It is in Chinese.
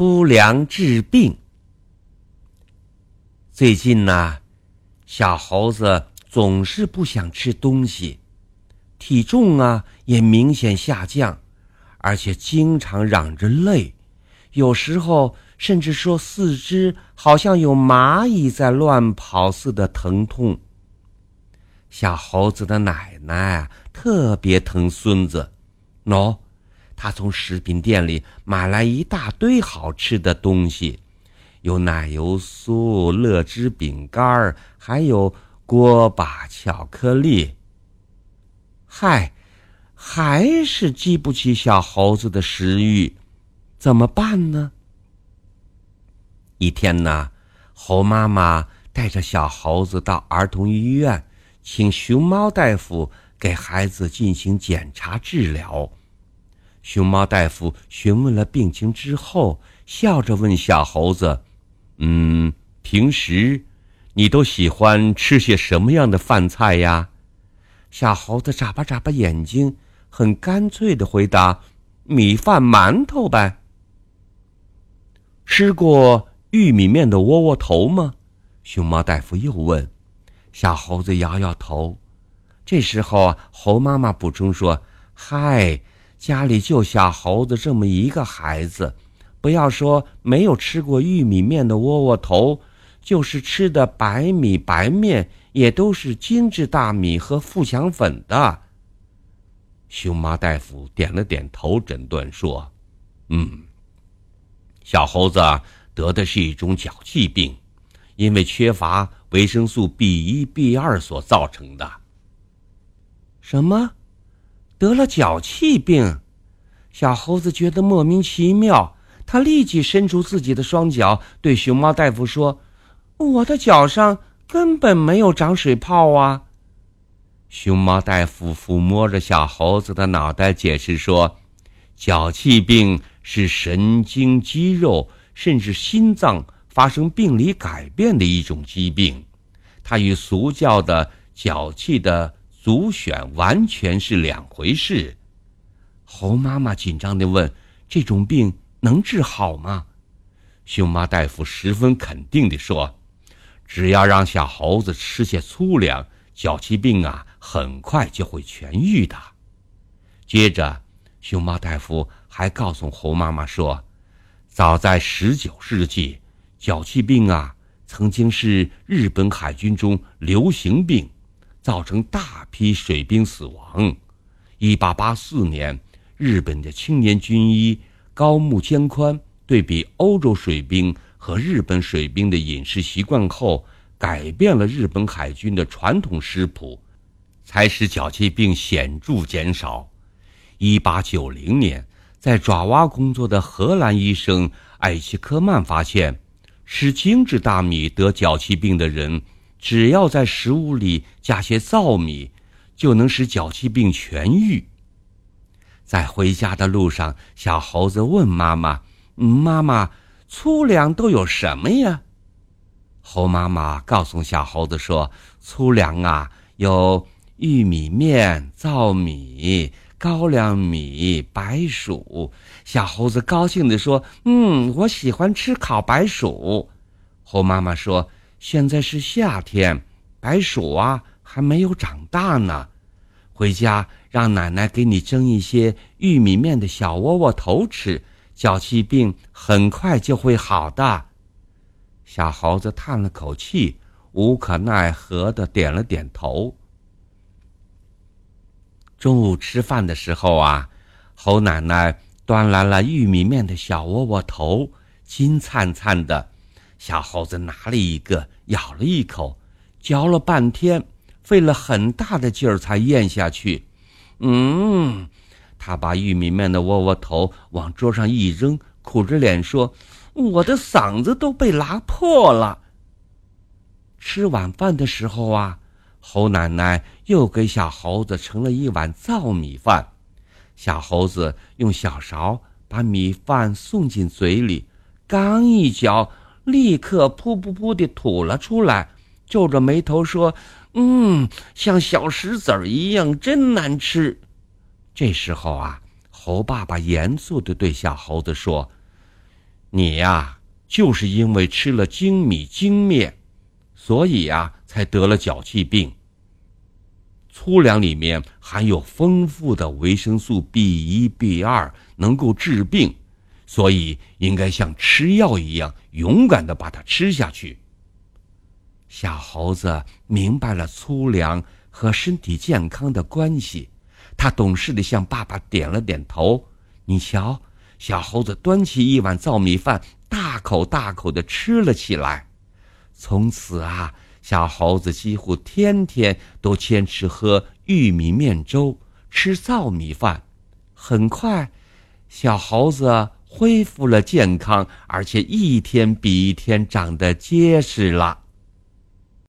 粗粮治病。最近呢，小猴子总是不想吃东西，体重啊也明显下降，而且经常嚷着累，有时候甚至说四肢好像有蚂蚁在乱跑似的疼痛。小猴子的奶奶特别疼孙子，喏，他从食品店里买来一大堆好吃的东西，有奶油酥、乐之饼干，还有锅巴巧克力。嗨，还是激不起小猴子的食欲，怎么办呢？一天呢，猴妈妈带着小猴子到儿童医院。请熊猫大夫给孩子进行检查治疗。熊猫大夫询问了病情之后，笑着问小猴子：“嗯，平时你都喜欢吃些什么样的饭菜呀？”小猴子眨巴眨巴眼睛，很干脆的回答：“米饭、馒头呗。”吃过玉米面的窝窝头吗？熊猫大夫又问。小猴子摇摇头，这时候猴妈妈补充说：“嗨，家里就小猴子这么一个孩子，不要说没有吃过玉米面的窝窝头，就是吃的白米白面，也都是精致大米和富强粉的。”熊妈大夫点了点头，诊断说：“嗯，小猴子得的是一种脚气病。”因为缺乏维生素 B 一、B 二所造成的。什么？得了脚气病？小猴子觉得莫名其妙，他立即伸出自己的双脚，对熊猫大夫说：“我的脚上根本没有长水泡啊！”熊猫大夫抚摸着小猴子的脑袋，解释说：“脚气病是神经、肌肉，甚至心脏。”发生病理改变的一种疾病，它与俗叫的脚气的足癣完全是两回事。猴妈妈紧张地问：“这种病能治好吗？”熊猫大夫十分肯定地说：“只要让小猴子吃些粗粮，脚气病啊，很快就会痊愈的。”接着，熊猫大夫还告诉猴妈妈说：“早在十九世纪。”脚气病啊，曾经是日本海军中流行病，造成大批水兵死亡。一八八四年，日本的青年军医高木兼宽对比欧洲水兵和日本水兵的饮食习惯后，改变了日本海军的传统食谱，才使脚气病显著减少。一八九零年，在爪哇工作的荷兰医生艾希科曼发现。吃精致大米得脚气病的人，只要在食物里加些糙米，就能使脚气病痊愈。在回家的路上，小猴子问妈妈：“妈妈，粗粮都有什么呀？”猴妈妈告诉小猴子说：“粗粮啊，有玉米面、糙米。”高粱米、白薯，小猴子高兴地说：“嗯，我喜欢吃烤白薯。”猴妈妈说：“现在是夏天，白薯啊还没有长大呢。回家让奶奶给你蒸一些玉米面的小窝窝头吃，脚气病很快就会好的。”小猴子叹了口气，无可奈何的点了点头。中午吃饭的时候啊，猴奶奶端来了玉米面的小窝窝头，金灿灿的。小猴子拿了一个，咬了一口，嚼了半天，费了很大的劲儿才咽下去。嗯，他把玉米面的窝窝头往桌上一扔，苦着脸说：“我的嗓子都被拉破了。”吃晚饭的时候啊。猴奶奶又给小猴子盛了一碗糙米饭，小猴子用小勺把米饭送进嘴里，刚一嚼，立刻噗噗噗地吐了出来，皱着眉头说：“嗯，像小石子儿一样，真难吃。”这时候啊，猴爸爸严肃地对小猴子说：“你呀，就是因为吃了精米精面，所以呀，才得了脚气病。粗粮里面含有丰富的维生素 B 一、B 二，能够治病，所以应该像吃药一样勇敢的把它吃下去。小猴子明白了粗粮和身体健康的关系，他懂事的向爸爸点了点头。你瞧，小猴子端起一碗糙米饭，大口大口的吃了起来。从此啊。小猴子几乎天天都坚持喝玉米面粥，吃糙米饭。很快，小猴子恢复了健康，而且一天比一天长得结实了。